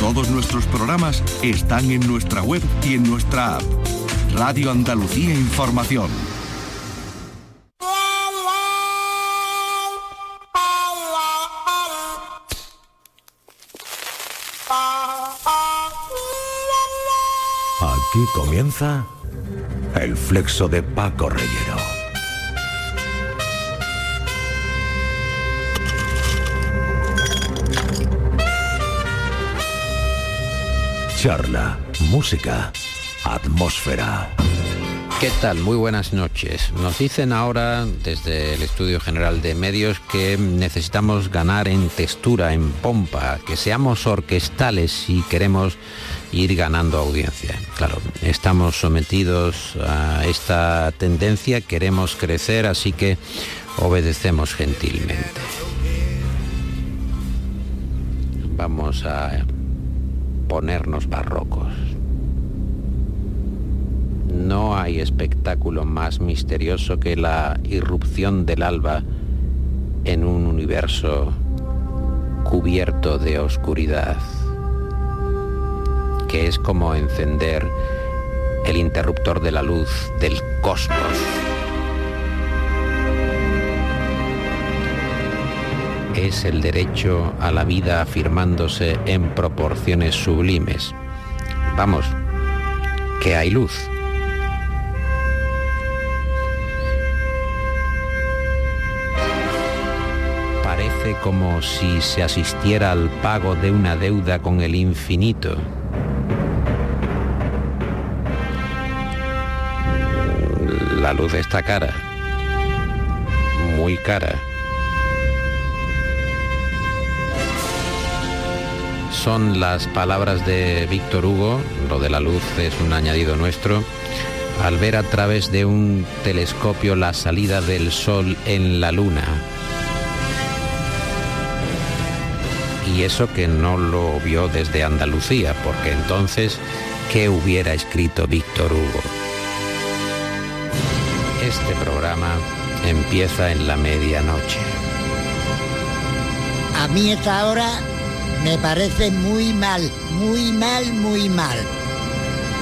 Todos nuestros programas están en nuestra web y en nuestra app. Radio Andalucía Información. Aquí comienza el flexo de Paco Reyero. Charla, música, atmósfera. ¿Qué tal? Muy buenas noches. Nos dicen ahora desde el Estudio General de Medios que necesitamos ganar en textura, en pompa, que seamos orquestales si queremos ir ganando audiencia. Claro, estamos sometidos a esta tendencia, queremos crecer, así que obedecemos gentilmente. Vamos a ponernos barrocos. No hay espectáculo más misterioso que la irrupción del alba en un universo cubierto de oscuridad, que es como encender el interruptor de la luz del cosmos. Es el derecho a la vida afirmándose en proporciones sublimes. Vamos, que hay luz. Parece como si se asistiera al pago de una deuda con el infinito. La luz está cara, muy cara. Son las palabras de Víctor Hugo, lo de la luz es un añadido nuestro, al ver a través de un telescopio la salida del sol en la luna. Y eso que no lo vio desde Andalucía, porque entonces, ¿qué hubiera escrito Víctor Hugo? Este programa empieza en la medianoche. A mí esta hora me parece muy mal, muy mal, muy mal.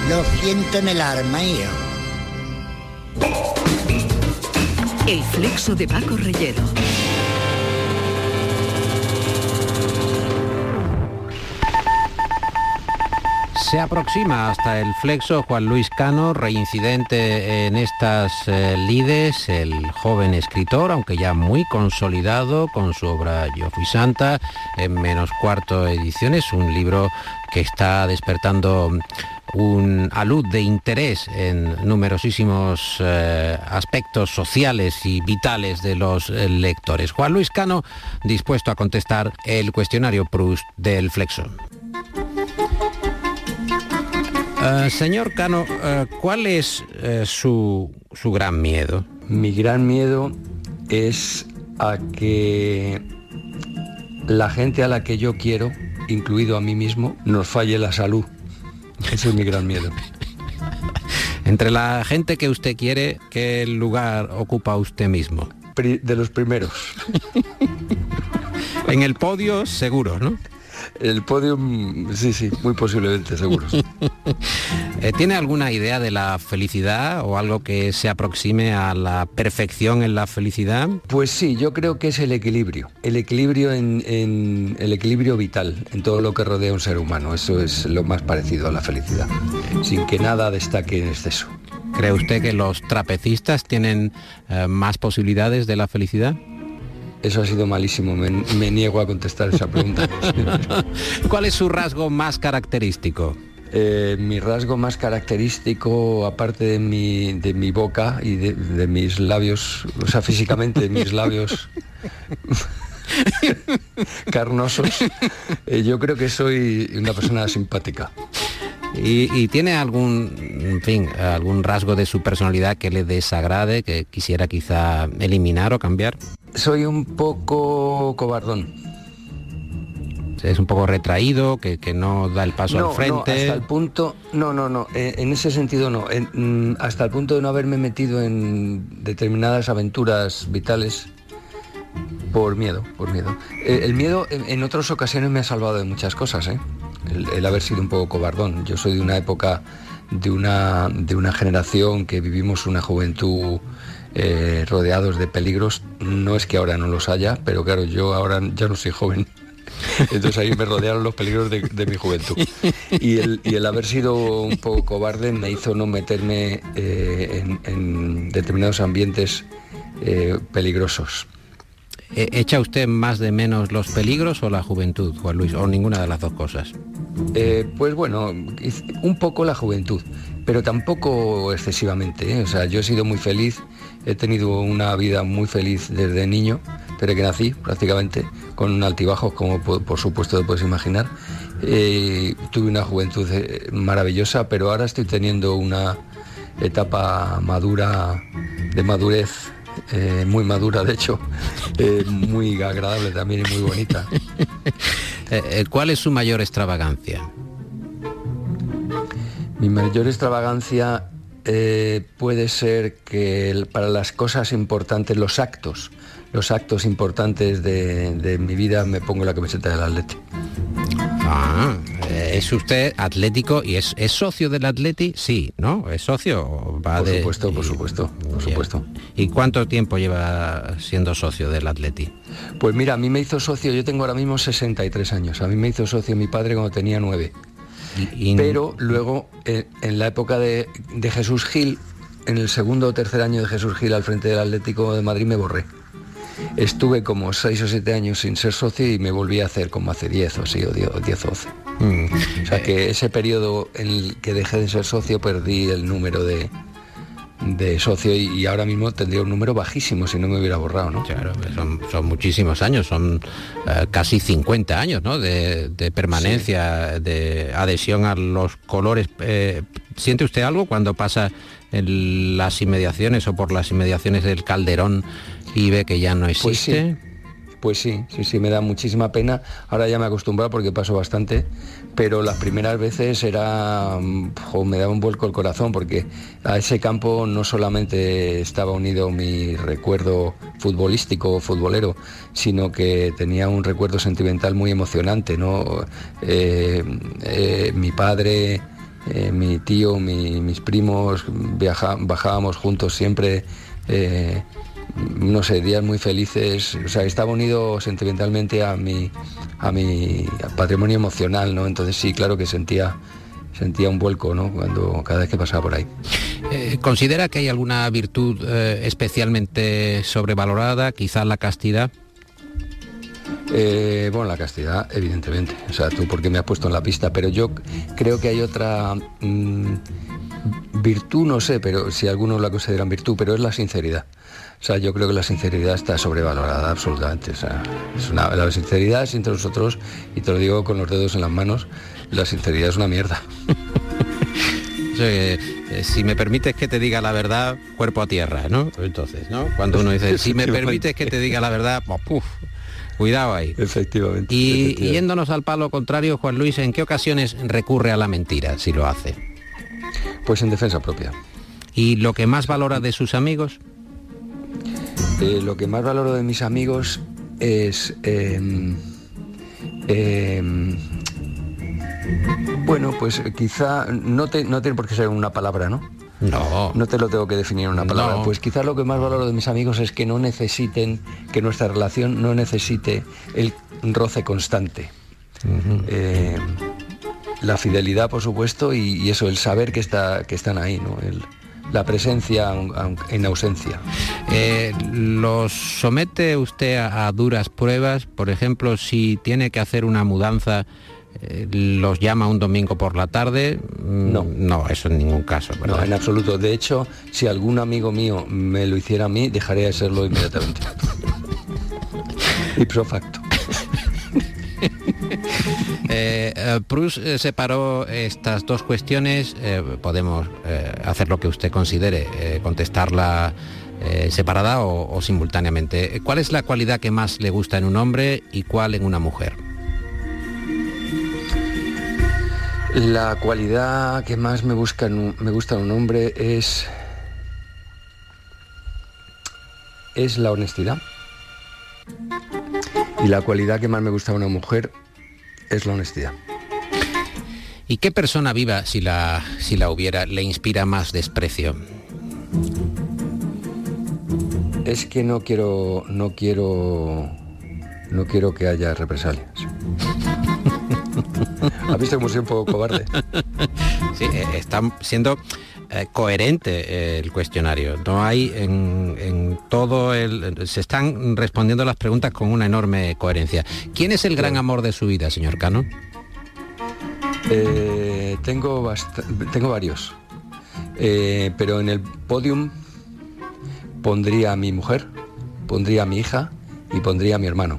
Lo siento en el arma, hijo. El flexo de Paco Reyero. Se aproxima hasta el flexo Juan Luis Cano, reincidente en estas eh, lides, el joven escritor, aunque ya muy consolidado con su obra Yo fui santa, en menos cuarto ediciones, un libro que está despertando un alud de interés en numerosísimos eh, aspectos sociales y vitales de los eh, lectores. Juan Luis Cano, dispuesto a contestar el cuestionario Proust del Flexo. Uh, señor Cano, uh, ¿cuál es uh, su, su, gran miedo? Mi gran miedo es a que la gente a la que yo quiero, incluido a mí mismo, nos falle la salud. Ese es mi gran miedo. Entre la gente que usted quiere, ¿qué lugar ocupa usted mismo? De los primeros. en el podio, seguro, ¿no? El podio, sí, sí, muy posiblemente, seguro. ¿Tiene alguna idea de la felicidad o algo que se aproxime a la perfección en la felicidad? Pues sí, yo creo que es el equilibrio. El equilibrio en, en el equilibrio vital, en todo lo que rodea a un ser humano. Eso es lo más parecido a la felicidad. Sin que nada destaque en exceso. ¿Cree usted que los trapecistas tienen eh, más posibilidades de la felicidad? Eso ha sido malísimo, me, me niego a contestar esa pregunta. ¿Cuál es su rasgo más característico? Eh, mi rasgo más característico, aparte de mi, de mi boca y de, de, mis labios, o sea, físicamente de mis labios carnosos, eh, yo creo que soy una persona simpática. ¿Y, ¿Y, tiene algún, en fin, algún rasgo de su personalidad que le desagrade, que quisiera quizá eliminar o cambiar? Soy un poco cobardón. Es un poco retraído, que, que no da el paso no, al frente. No, hasta el punto, no, no, no, eh, en ese sentido no. En, mm, hasta el punto de no haberme metido en determinadas aventuras vitales por miedo, por miedo. Eh, el miedo en, en, otras ocasiones me ha salvado de muchas cosas, ¿eh? El, haber sido un poco cobardón. Yo soy de una época, de una, de una generación que vivimos una juventud eh, rodeados de peligros. No es que ahora no los haya, pero claro, yo ahora ya no soy joven. Entonces ahí me rodearon los peligros de, mi juventud. Y el, haber sido un poco cobarde me hizo no meterme eh, en, determinados ambientes eh, peligrosos. ¿E-, ¿Echa usted más de menos los peligros o la juventud, Juan Luis, o ninguna de las dos cosas? Eh, pues bueno, un poco la juventud, pero tampoco excesivamente. O sea, yo he sido muy feliz, he tenido una vida muy feliz desde niño, desde que nací prácticamente, con altibajos como por, supuesto te puedes imaginar. tuve una juventud maravillosa, pero ahora estoy teniendo una etapa madura, de madurez eh, muy madura de hecho, eh, muy agradable también y muy bonita. Eh, ¿Cuál es su mayor extravagancia? Mi mayor extravagancia puede ser que para las cosas importantes, los actos, los actos importantes de, de mi vida me pongo la camiseta del Atleti. Ah, es usted atlético y es, socio del Atleti, sí, ¿no? ¿Es socio? Va por supuesto, por supuesto, por supuesto. ¿Y cuánto tiempo lleva siendo socio del Atleti? Pues mira, a mí me hizo socio, yo tengo ahora mismo 63 años, a mí me hizo socio mi padre cuando tenía 9. Pero luego, eh, en la época de, de Jesús Gil, en el segundo o tercer año de Jesús Gil al frente del Atlético de Madrid me borré. Estuve como 6 o 7 años sin ser socio y me volví a hacer como hace 10 o así, o 10 o 12. Mm. O sea que ese periodo en el que dejé de ser socio perdí el número de, de socio y, ahora mismo tendría un número bajísimo si no me hubiera borrado, ¿no? Claro, pues son, muchísimos años, son eh, casi 50 años, ¿no? De, permanencia, de adhesión a los colores. Eh, ¿Siente usted algo cuando pasa en las inmediaciones o por las inmediaciones del Calderón y ve que ya no pues existe? Pues sí. sí, sí, me da muchísima pena. Ahora ya me he acostumbrado porque paso bastante, pero las primeras veces era, me daba un vuelco el corazón porque a ese campo no solamente estaba unido mi recuerdo futbolístico o futbolero, sino que tenía un recuerdo sentimental muy emocionante, ¿no? Eh, eh, mi padre, eh, mi tío, mis primos, bajábamos juntos siempre no sé, días muy felices. O sea, estaba unido sentimentalmente a mi, a mi patrimonio emocional, ¿no? Entonces sí, claro que sentía sentía un vuelco ¿no? cuando cada vez que pasaba por ahí. Eh, ¿Considera que hay alguna virtud eh, especialmente sobrevalorada, quizás la castidad? Eh, bueno, la castidad, evidentemente. O sea, tú porque me has puesto en la pista, pero yo creo que hay otra mm, virtud, no sé, pero si algunos la consideran virtud, pero es la sinceridad. O sea, yo creo que la sinceridad está sobrevalorada absolutamente. O sea, es una, la sinceridad es entre nosotros, y te lo digo con los dedos en las manos, la sinceridad es una mierda. Eh, si me permites que te diga la verdad, cuerpo a tierra, ¿no? Entonces, ¿no? Cuando uno dice, si me permites que te diga la verdad, pues, cuidado ahí. Efectivamente. Y yéndonos al palo contrario, Juan Luis, ¿en qué ocasiones recurre a la mentira si lo hace? Pues en defensa propia. ¿Y lo que más valora de sus amigos? Eh, lo que más valoro de mis amigos es... Em, em, bueno, pues quizá no, te, no tiene por qué ser una palabra, ¿no? No. No te lo tengo que definir en una palabra. Pues quizá lo que más valoro de mis amigos es que no necesiten, que nuestra relación no necesite el roce constante. Eh, la fidelidad, por supuesto, y, eso, el saber que, está, que están ahí, ¿no? la presencia en ausencia. Eh, ¿Los somete usted a, duras pruebas? Por ejemplo, si tiene que hacer una mudanza, eh, ¿los llama un domingo por la tarde? Mm, no. No, eso en ningún caso. No, en absoluto. De hecho, si algún amigo mío me lo hiciera a mí, dejaría de serlo inmediatamente. Ipso facto. Eh, eh, Proust eh, separó estas dos cuestiones, podemos hacer lo que usted considere, contestarla separada o, simultáneamente. ¿Cuál es la cualidad que más le gusta en un hombre y cuál en una mujer? La cualidad que más me, busca me gusta en un hombre es, es la honestidad. Y la cualidad que más me gusta en una mujer es la honestidad. ¿Y qué persona viva, si la, si la hubiera, le inspira más desprecio? Es que no quiero, no quiero, no quiero que haya represalias. ¿Ha visto cómo soy un poco cobarde? Sí, eh, está siendo eh, coherente eh, el cuestionario. No hay en, todo el... Se están respondiendo las preguntas con una enorme coherencia. ¿Quién es el gran amor de su vida, señor Cano? tengo, tengo varios. pero en el podium pondría a mi mujer, pondría a mi hija y pondría a mi hermano.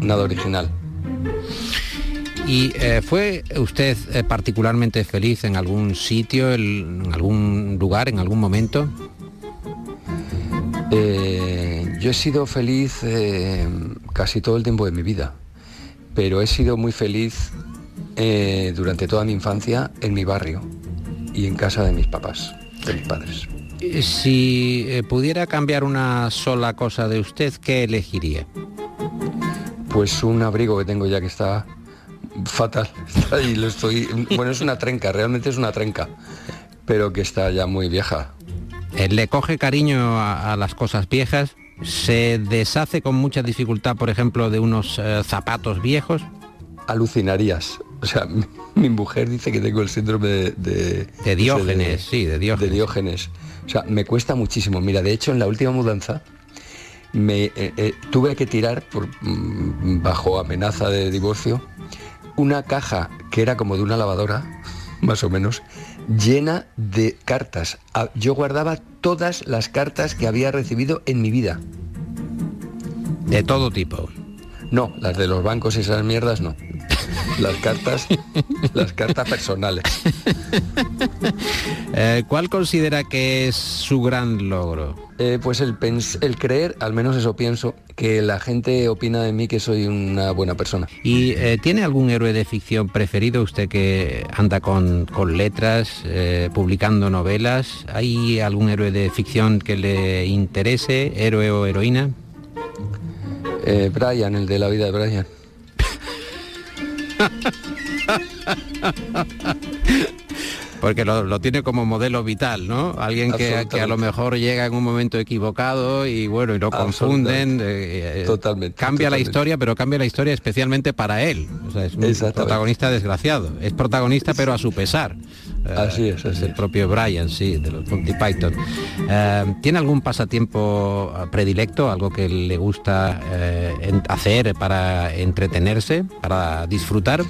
Nada original. ¿Y eh, fue usted eh, particularmente feliz en algún sitio, en algún lugar, en algún momento? Eh, yo he sido feliz casi todo el tiempo de mi vida, pero he sido muy feliz durante toda mi infancia en mi barrio y en casa de mis papás, de mis padres. Si pudiera cambiar una sola cosa de usted, ¿qué elegiría? Pues un abrigo que tengo ya que está fatal. y lo estoy. Bueno, es una trenca, realmente es una trenca, pero que está ya muy vieja. Eh, ¿Le coge cariño a, las cosas viejas? ¿Se deshace con mucha dificultad, por ejemplo, de unos eh, zapatos viejos? Alucinarías. O sea, mi, mujer dice que tengo el síndrome de... De, Diógenes, sí, de Diógenes. De Diógenes. O sea, me cuesta muchísimo. Mira, de hecho, en la última mudanza me eh, tuve que tirar por, mm, bajo amenaza de divorcio una caja que era como de una lavadora, más o menos, llena de cartas. Ah, yo guardaba todas las cartas que había recibido en mi vida. De todo tipo. No, las de los bancos y esas mierdas no. Las cartas, las cartas personales. Eh, ¿Cuál considera que es su gran logro? Eh, pues el, el creer, al menos eso pienso, que la gente opina de mí que soy una buena persona. ¿Y eh, tiene algún héroe de ficción preferido usted que anda con, con letras, publicando novelas? ¿Hay algún héroe de ficción que le interese, héroe o heroína? Brian, el de la vida de Brian. Porque lo, tiene como modelo vital, ¿no? Alguien que, a lo mejor llega en un momento equivocado y bueno, y lo confunden. Eh, eh, totalmente. Cambia la historia, pero cambia la historia especialmente para él. O sea, es un protagonista desgraciado. Es protagonista, pero a su pesar. Así es, es el propio Brian, sí, de los Monty Python. ¿Tiene algún pasatiempo predilecto, algo que le gusta hacer para entretenerse, para disfrutar?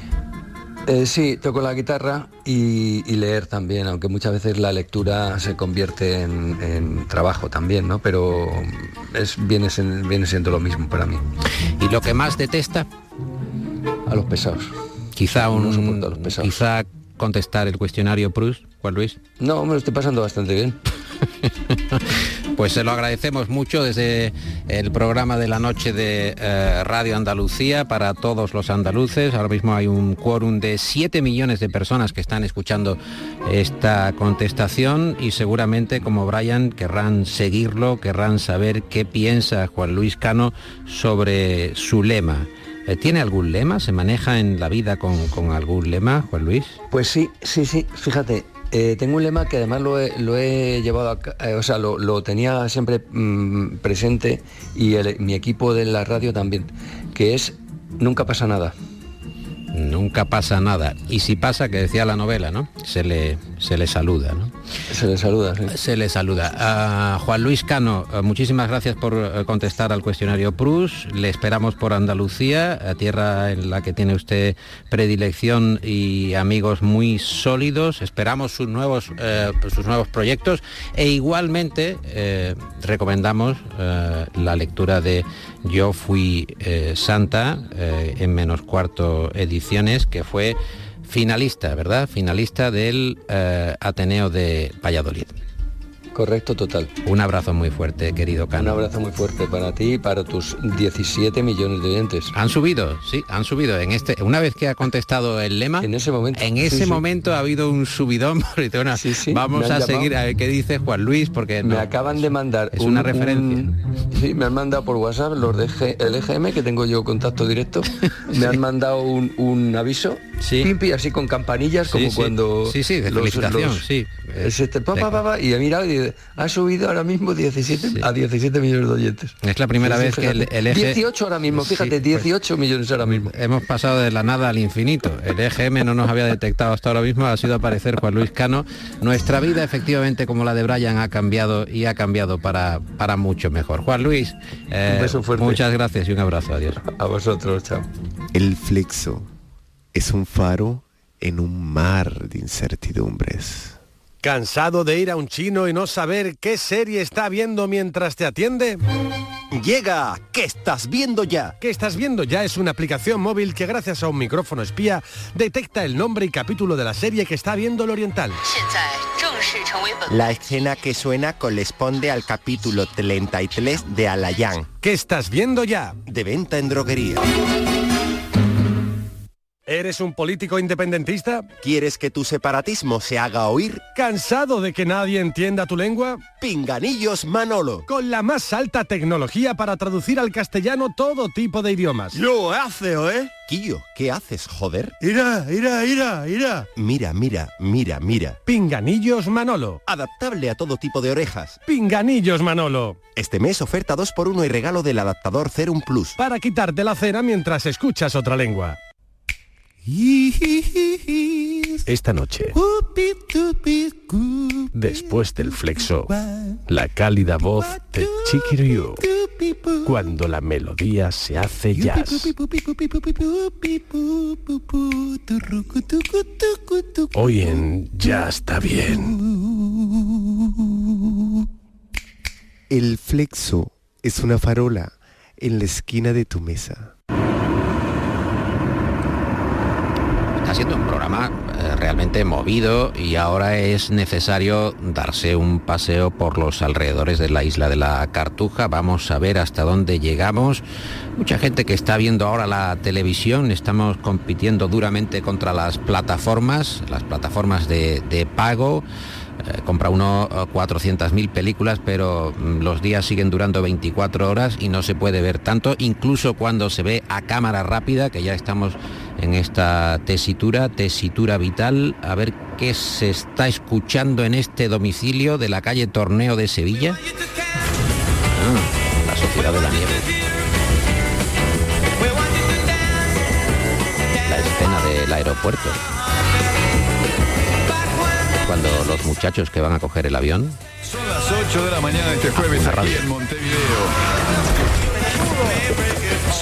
Eh, sí, toco la guitarra y, leer también, aunque muchas veces la lectura se convierte en, trabajo también, ¿no? Pero es, viene, viene siendo lo mismo para mí. ¿Y lo que más detesta? A los pesados. Quizá un, los pesados. quizá contestar el cuestionario Proust, Juan Luis. No, me lo estoy pasando bastante bien. Pues se lo agradecemos mucho desde el programa de la noche de eh, Radio Andalucía para todos los andaluces. Ahora mismo hay un quórum de 7 millones de personas que están escuchando esta contestación y seguramente como Brian querrán seguirlo, querrán saber qué piensa Juan Luis Cano sobre su lema. Eh, ¿Tiene algún lema? ¿Se maneja en la vida con, con algún lema, Juan Luis? Pues sí, sí, sí. Fíjate, eh, tengo un lema que además lo he, llevado, a, eh, o sea, lo, tenía siempre mm, presente y mi equipo de la radio también, que es nunca pasa nada. Nunca pasa nada. Y si pasa, que decía la novela, ¿no? Se le, se le saluda, ¿no? Se le saluda, sí. Se le saluda. A Juan Luis Cano, eh, muchísimas gracias por eh, contestar al cuestionario Prus. Le esperamos por Andalucía, tierra en la que tiene usted predilección y amigos muy sólidos. Esperamos sus nuevos, eh, sus nuevos proyectos e igualmente recomendamos la lectura de Yo fui santa en menos cuarto que fue finalista, ¿verdad? Finalista del eh, Ateneo de Valladolid. Correcto, total. Un abrazo muy fuerte, querido Cano. Un abrazo muy fuerte para ti y para tus 17 millones de oyentes. Han subido, sí, han subido. En este, una vez que ha contestado el lema, en ese momento, en ese sí, sí. momento ha habido un subidón. Bueno, Sí, vamos a llamado. seguir a ver qué dice Juan Luis, porque Me acaban de mandar es una referencia. un- sí, me han mandado por WhatsApp los de G- el EGM, que tengo yo contacto directo. Me han mandado un, un aviso, pimpi, así con campanillas, como cuando... Sí, sí, de felicitación, sí. Es este, pa, pa, pa, pa, y he mirado y ha subido ahora mismo 17 Sí. a 17 millones de oyentes. Es la primera Sí, vez que el, el eje... 18 ahora mismo, Sí, fíjate, pues, 18 millones ahora mismo. Hemos pasado de la nada al infinito. El EGM no nos había detectado hasta ahora mismo, ha sido aparecer Juan Luis Cano. Nuestra vida, efectivamente, como la de Brian, ha cambiado y ha cambiado para, para mucho mejor. Juan Luis, eh, Un beso fuerte. muchas gracias y un abrazo. Adiós. A vosotros, chao. El flexo es un faro en un mar de incertidumbres. ¿Cansado de ir a un chino y no saber qué serie está viendo mientras te atiende? Llega, ¿qué estás viendo ya? ¿Qué estás viendo ya? Es una aplicación móvil que gracias a un micrófono espía detecta el nombre y capítulo de la serie que está viendo el oriental. La escena que suena corresponde al capítulo 33 de Alayán, ¿Qué estás viendo ya? de venta en droguería. ¿Eres un político independentista? ¿Quieres que tu separatismo se haga oír? ¿Cansado de que nadie entienda tu lengua? Pinganillos Manolo. Con la más alta tecnología para traducir al castellano todo tipo de idiomas. Lo hace, ¿eh? Quillo, ¿qué haces, joder? Ira, ira, ira, ira. Mira, mira, mira, mira. Pinganillos Manolo. Adaptable a todo tipo de orejas. Pinganillos Manolo. Este mes oferta 2x1 y regalo del adaptador Cerum Plus. Para quitarte la cera mientras escuchas otra lengua. Esta noche, después del flexo, la cálida voz de Chiquiriu, cuando la melodía se hace jazz. Hoy en Ya está bien. El flexo es una farola en la esquina de tu mesa. Está siendo un programa eh, realmente movido y ahora es necesario darse un paseo por los alrededores de la isla de la Cartuja. Vamos a ver hasta dónde llegamos. Mucha gente que está viendo ahora la televisión, estamos compitiendo duramente contra las plataformas, las plataformas de, pago. Eh, compra uno eh, 400.000 películas, pero mm, los días siguen durando 24 horas y no se puede ver tanto, incluso cuando se ve a cámara rápida, que ya estamos en esta tesitura, tesitura vital, a ver qué se está escuchando en este domicilio de la calle Torneo de Sevilla. Ah, la Sociedad de la Nieve. La escena del aeropuerto. Cuando los muchachos que van a coger el avión Son las 8 de la mañana este jueves aquí en Montevideo.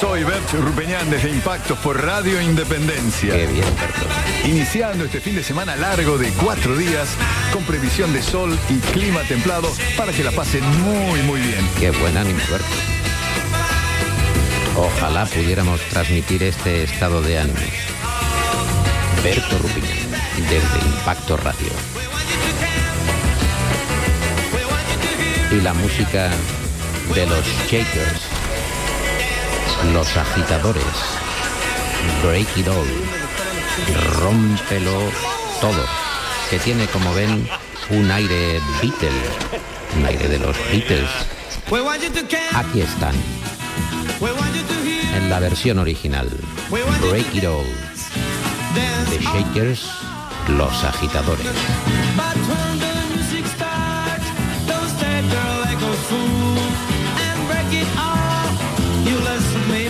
Soy Bert Rupeñán desde Impactos por Radio Independencia. Qué bien, Berto. Iniciando este fin de semana largo de cuatro días con previsión de sol y clima templado para que la pasen muy muy bien. Qué buen ánimo, Berto. Ojalá pudiéramos transmitir este estado de ánimo. Berto Rupiñán, desde Impacto Radio. Y la música de los Shakers, los agitadores, Break It All, Rómpelo Todo, que tiene, como ven, un aire Beatle, un aire de los Beatles. Aquí están, en la versión original, Break It All, The Shakers, los agitadores.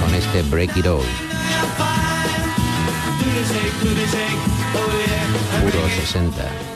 con este Break It All. Puro 60.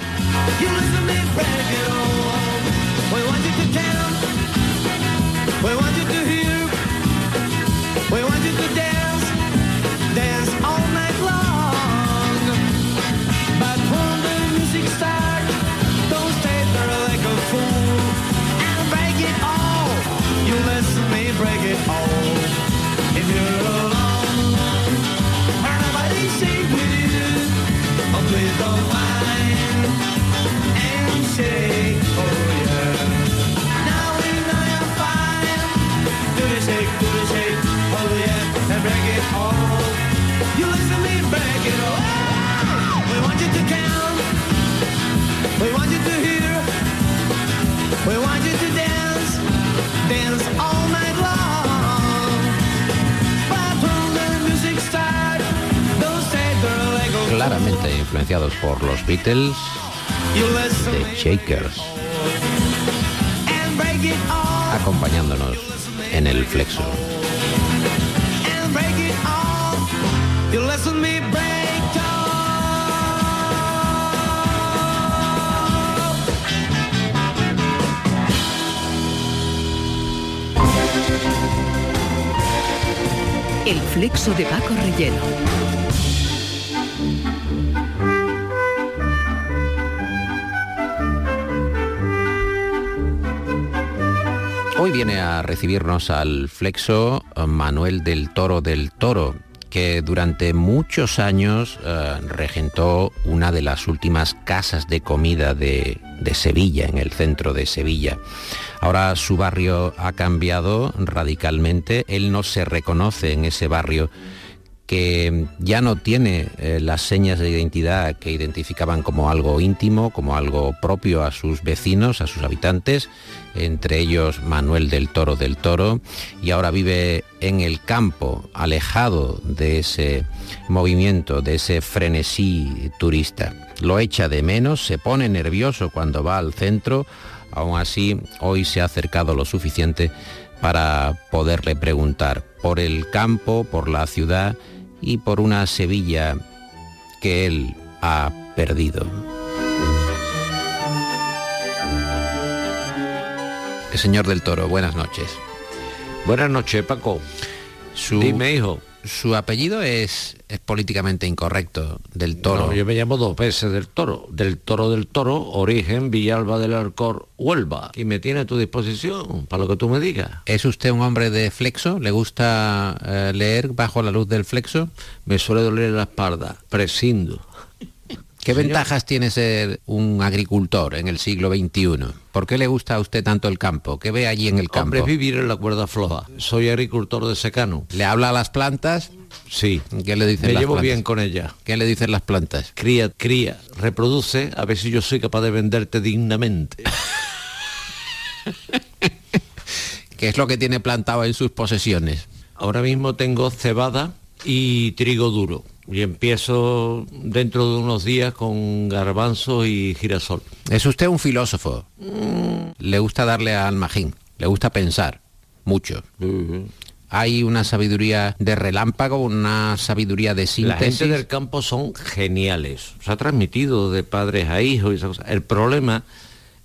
Claramente influenciados por los Beatles, The Shakers, acompañándonos en el flexo. El flexo de Paco Relleno. Hoy viene a recibirnos al flexo eh, Manuel del Toro del Toro, que durante muchos años eh, regentó una de las últimas casas de comida de, de Sevilla, en el centro de Sevilla. Ahora su barrio ha cambiado radicalmente, él no se reconoce en ese barrio que ya no tiene eh, las señas de identidad que identificaban como algo íntimo, como algo propio a sus vecinos, a sus habitantes, entre ellos Manuel del Toro del Toro, y ahora vive en el campo, alejado de ese movimiento, de ese frenesí turista. Lo echa de menos, se pone nervioso cuando va al centro, aún así hoy se ha acercado lo suficiente para poderle preguntar por el campo, por la ciudad y por una Sevilla que él ha perdido. Señor del Toro, buenas noches. Buenas noches, Paco. Su, Dime, hijo. Su apellido es, es políticamente incorrecto, del Toro. No, yo me llamo dos veces del Toro. Del Toro del Toro, origen Villalba del Arcor, Huelva. Y me tiene a tu disposición para lo que tú me digas. ¿Es usted un hombre de flexo? ¿Le gusta eh, leer bajo la luz del flexo? Me suele doler la espalda, prescindo. ¿Qué ventajas tiene ser un agricultor en el siglo XXI? ¿Por qué le gusta a usted tanto el campo? ¿Qué ve allí en el campo? Hombre, vivir en la cuerda floja. Soy agricultor de secano. ¿Le habla a las plantas? Sí. ¿Qué le dicen Me las llevo plantas? bien con ella. ¿Qué le dicen las plantas? Cría, cría, reproduce, a ver si yo soy capaz de venderte dignamente. ¿Qué es lo que tiene plantado en sus posesiones? Ahora mismo tengo cebada y trigo duro. Y empiezo dentro de unos días con garbanzo y girasol. ¿Es usted un filósofo? Le gusta darle al magín, le gusta pensar, mucho. Hay una sabiduría de relámpago, una sabiduría de La síntesis. gente del campo son geniales. Se ha transmitido de padres a hijos y esas cosas. El problema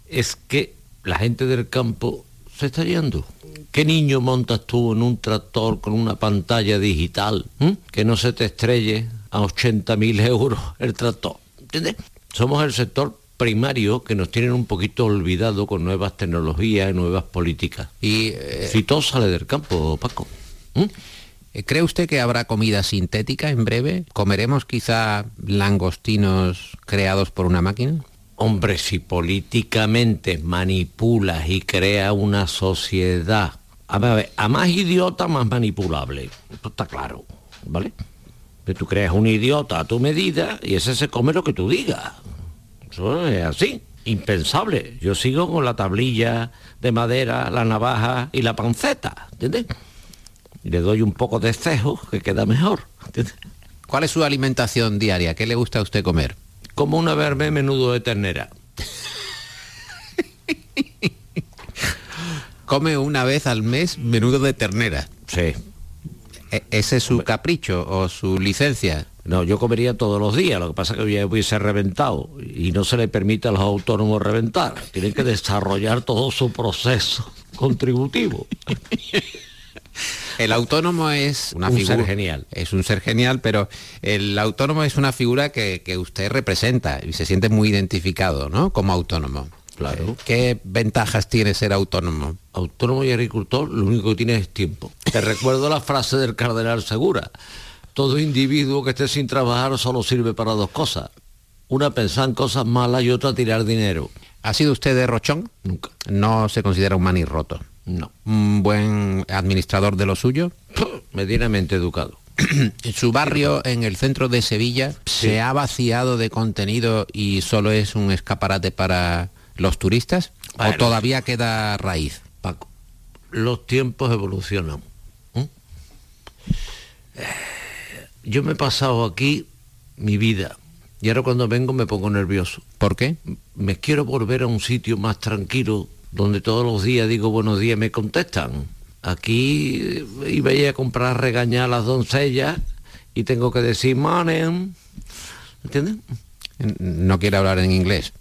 es que la gente del campo se está yendo. ¿Qué niño montas tú en un tractor con una pantalla digital? Que no se te estrelle a 80.000 euros el tractor. ¿Entiendes? Somos el sector primario que nos tienen un poquito olvidado con nuevas tecnologías y nuevas políticas. Y eh, Si todo sale del campo, Paco. Eh, ¿Cree usted que habrá comida sintética en breve? ¿Comeremos quizá langostinos creados por una máquina? Hombre, si políticamente manipulas y creas una sociedad, a ver, a más idiota, más manipulable. Esto está claro, ¿vale? Que tú creas un idiota a tu medida y ese se come lo que tú digas. Eso es así, impensable. Yo sigo con la tablilla de madera, la navaja y la panceta, ¿entiendes? Y le doy un poco de cejo que queda mejor, ¿entiendes? ¿Cuál es su alimentación diaria? ¿Qué le gusta a usted comer? Como una verme menudo de ternera. Come una vez al mes menudo de ternera. Sí. E- ¿Ese es su capricho o su licencia? No, yo comería todos los días, lo que pasa es que ya hubiese reventado y no se le permite a los autónomos reventar. Tienen que desarrollar todo su proceso contributivo. El autónomo es una Un figura ser genial. Es un ser genial, pero el autónomo es una figura que, que usted representa y se siente muy identificado, ¿no? Como autónomo. Claro. Eh, ¿Qué ventajas tiene ser autónomo? Autónomo y agricultor, lo único que tiene es tiempo. Te recuerdo la frase del cardenal Segura. Todo individuo que esté sin trabajar solo sirve para dos cosas. Una pensar en cosas malas y otra tirar dinero. ¿Ha sido usted de Rochón? Nunca. No se considera un manirroto. No. ¿Un buen administrador de lo suyo? Medianamente educado. ¿En su barrio, en el centro de Sevilla, se ha vaciado de contenido y solo es un escaparate para los turistas? ¿O todavía queda raíz? Paco, los tiempos evolucionan. ¿eh? Eh, Yo me he pasado aquí mi vida y ahora cuando vengo me pongo nervioso. ¿Por qué? Me quiero volver a un sitio más tranquilo donde todos los días digo buenos días y me contestan. Aquí iba a ir a comprar regañar a las doncellas y tengo que decir morning. ¿Entiendes? No quiere hablar en inglés.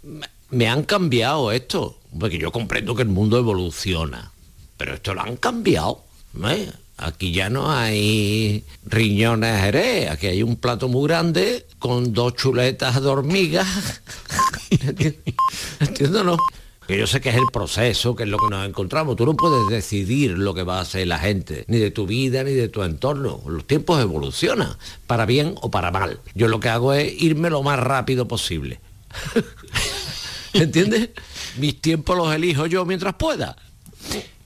Me han cambiado esto. Porque yo comprendo que el mundo evoluciona. Pero esto lo han cambiado. ¿eh? Aquí ya no hay riñones jerez. Aquí hay un plato muy grande con dos chuletas de hormigas. ¿Entiendes o no? Que yo sé que es el proceso, que es lo que nos encontramos. Tú no puedes decidir lo que va a hacer la gente, ni de tu vida, ni de tu entorno. Los tiempos evolucionan, para bien o para mal. Yo lo que hago es irme lo más rápido posible. ¿Entiendes? Mis tiempos los elijo yo mientras pueda.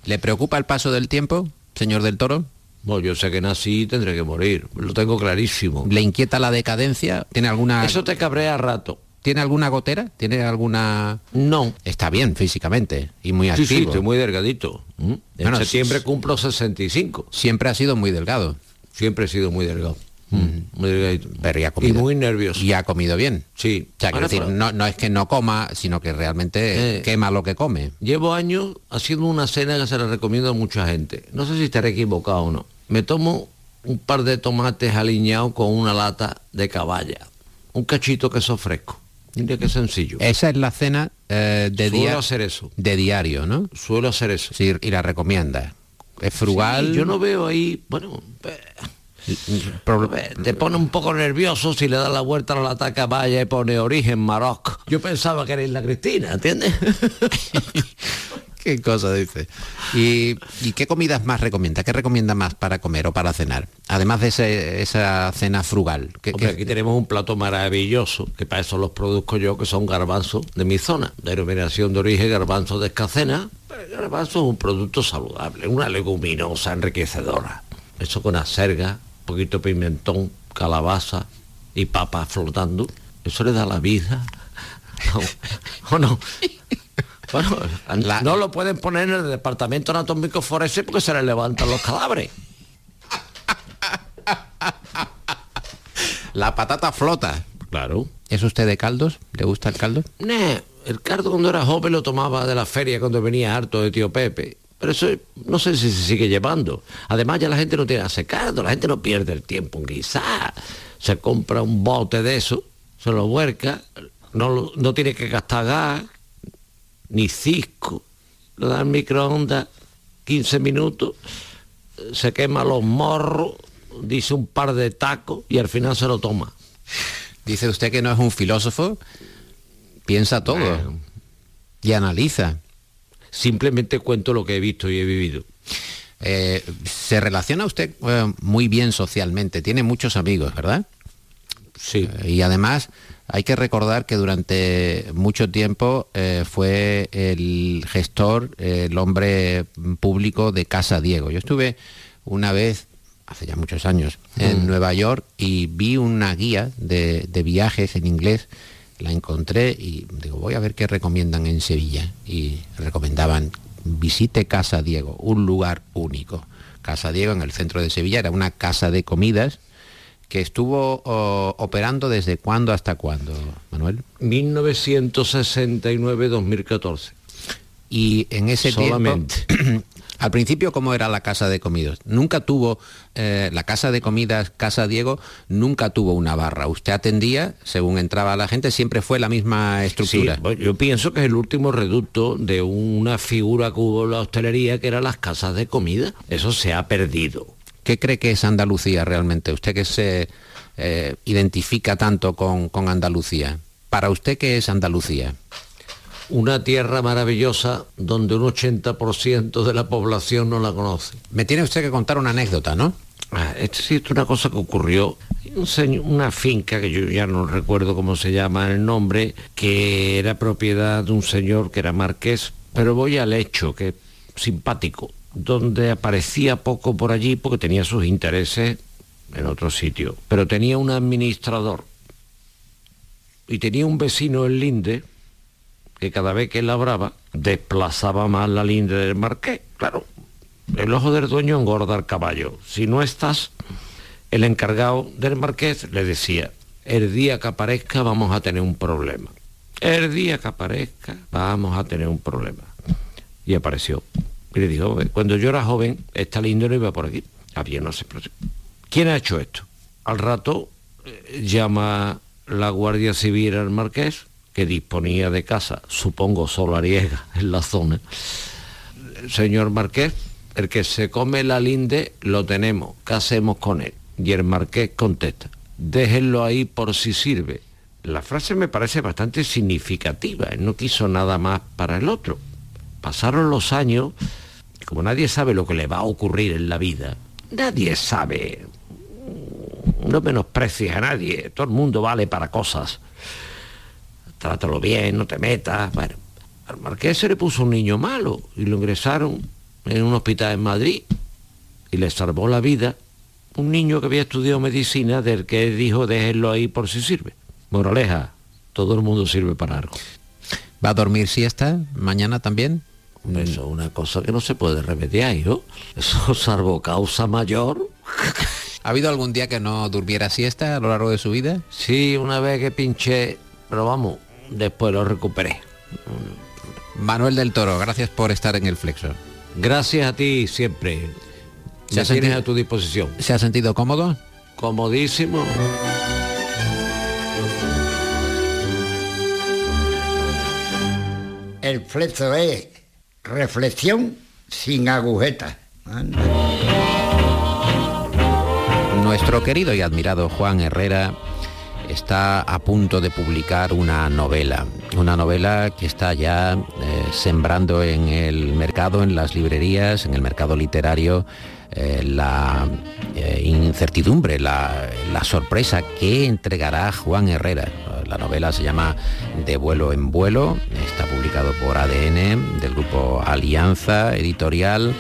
¿Le preocupa el paso del tiempo, señor del Toro? Bueno, yo sé que nací y tendré que morir. Lo tengo clarísimo. ¿Le inquieta la decadencia? ¿Tiene alguna Eso te cabrea a rato. ¿Tiene alguna gotera? ¿Tiene alguna...? No. Está bien físicamente y muy activo. sí, estoy muy delgadito. ¿Mm? En Bueno, septiembre cumplo 65. Siempre ha sido muy delgado. Siempre he sido muy delgado. Mm. Pero ya ha Y comido. muy nervioso. Y ha comido bien. Sí. O sea, decir, no, no es que no coma, sino que realmente Eh. quema lo que come. Llevo años haciendo una cena que se la recomiendo a mucha gente. No sé si estaré equivocado o no. Me tomo un par de tomates aliñados con una lata de caballa. Un cachito queso fresco. Mira qué sencillo. Esa es la cena eh, de, día- hacer eso. de diario, ¿no? Suelo hacer eso. Sí, y la recomienda. Es frugal. Sí, yo no veo ahí, bueno, eh, te pone un poco nervioso si le das la vuelta a la lata de caballa y pone origen Marocco. Yo pensaba que era Isla Cristina, ¿entiendes? ¿Qué cosa dice? ¿Y, y qué comidas más recomienda? ¿Qué recomienda más para comer o para cenar? Además de ese- esa cena frugal. ¿qué- Hombre, qué- aquí tenemos un plato maravilloso, que para eso los produzco yo, que son garbanzos de mi zona. Denominación de origen garbanzo de escacena. Pero el garbanzo es un producto saludable, una leguminosa enriquecedora. Eso con acerga, poquito de pimentón, calabaza y papas flotando. Eso le da la vida. ¿O no? Bueno, La- no lo pueden poner en el departamento anatómico forense porque se les levantan los cadáveres. La patata flota. Claro. ¿Es usted de caldos? ¿Le gusta el caldo? Nah, el cardo cuando era joven lo tomaba de la feria cuando venía harto de tío Pepe. Pero eso no sé si se sigue llevando. Además ya la gente no tiene cardo, la gente no pierde el tiempo en guisar. Se compra un bote de eso, se lo huerca, no, no tiene que gastar gas, ni cisco. Lo da al microondas 15 minutos, se quema los morros, dice un par de tacos y al final se lo toma. Dice usted que no es un filósofo. Piensa todo. Bueno. Y analiza. Simplemente cuento lo que he visto y he vivido. Eh, se relaciona usted eh, muy bien socialmente. Tiene muchos amigos, ¿verdad? Sí. Eh, y además hay que recordar que durante mucho tiempo fue el gestor, el hombre público de Casa Diego. Yo estuve una vez, hace ya muchos años, en Mm. Nueva York y vi una guía de, de viajes en inglés. La encontré y digo, voy a ver qué recomiendan en Sevilla. Y recomendaban, visite Casa Diego, un lugar único. Casa Diego en el centro de Sevilla era una casa de comidas que estuvo oh, operando desde cuándo hasta cuándo, Manuel. 1969-2014. Y en ese Solamente. tiempo Al principio, ¿cómo era la casa de comidas? Nunca tuvo, eh, la casa de comidas, Casa Diego, nunca tuvo una barra. Usted atendía, según entraba la gente, siempre fue la misma estructura. Sí, yo pienso que es el último reducto de una figura que hubo en la hostelería que eran las casas de comida. Eso se ha perdido. ¿Qué cree que es Andalucía realmente? Usted que se eh, identifica tanto con, con Andalucía. ¿Para usted qué es Andalucía? Una tierra maravillosa donde un 80% de la población no la conoce. Me tiene usted que contar una anécdota, ¿no? Ah, esto sí es una cosa que ocurrió. Un señor- una finca, que yo ya no recuerdo cómo se llama el nombre, que era propiedad de un señor que era marqués, pero voy al hecho, que es simpático, donde aparecía poco por allí porque tenía sus intereses en otro sitio, pero tenía un administrador y tenía un vecino en Linde que cada vez que labraba desplazaba más la linde del marqués. Claro, el ojo del dueño engorda al caballo. Si no estás, el encargado del marqués le decía, el día que aparezca vamos a tener un problema. El día que aparezca vamos a tener un problema. Y apareció. Y le dijo, cuando yo era joven, esta linde no iba por aquí. Había no sé. ¿Quién ha hecho esto? Al rato eh, llama la Guardia Civil al marqués, que disponía de casa, supongo solariega en la zona. Señor marqués, el que se come la linde lo tenemos, ¿qué hacemos con él? Y el marqués contesta, déjenlo ahí por si sirve. La frase me parece bastante significativa, él no quiso nada más para el otro. Pasaron los años, como nadie sabe lo que le va a ocurrir en la vida, nadie sabe, no menosprecies a nadie, todo el mundo vale para cosas. Trátalo bien, no te metas. Bueno, al marqués se le puso un niño malo y lo ingresaron en un hospital en Madrid y le salvó la vida un niño que había estudiado medicina del que dijo déjenlo ahí por si sirve. Moraleja, todo el mundo sirve para algo. ¿Va a dormir siesta mañana también? Eso es una cosa que no se puede remediar, ¿yo? Eso salvo causa mayor. ¿Ha habido algún día que no durmiera siesta a lo largo de su vida? Sí, una vez que pinché, pero vamos, después lo recuperé. Manuel del Toro, gracias por estar en el Flexo. Gracias a ti siempre. ¿Se Me tienes sentido- a tu disposición. ¿Se ha sentido cómodo? Comodísimo. El flexo es reflexión sin agujetas. Anda. Nuestro querido y admirado Juan Herrera está a punto de publicar una novela, una novela que está ya eh, sembrando en el mercado, en las librerías, en el mercado literario, eh, la eh, incertidumbre, la, la sorpresa que entregará Juan Herrera. La novela se llama De vuelo en vuelo, está publicado por ADN del grupo Alianza Editorial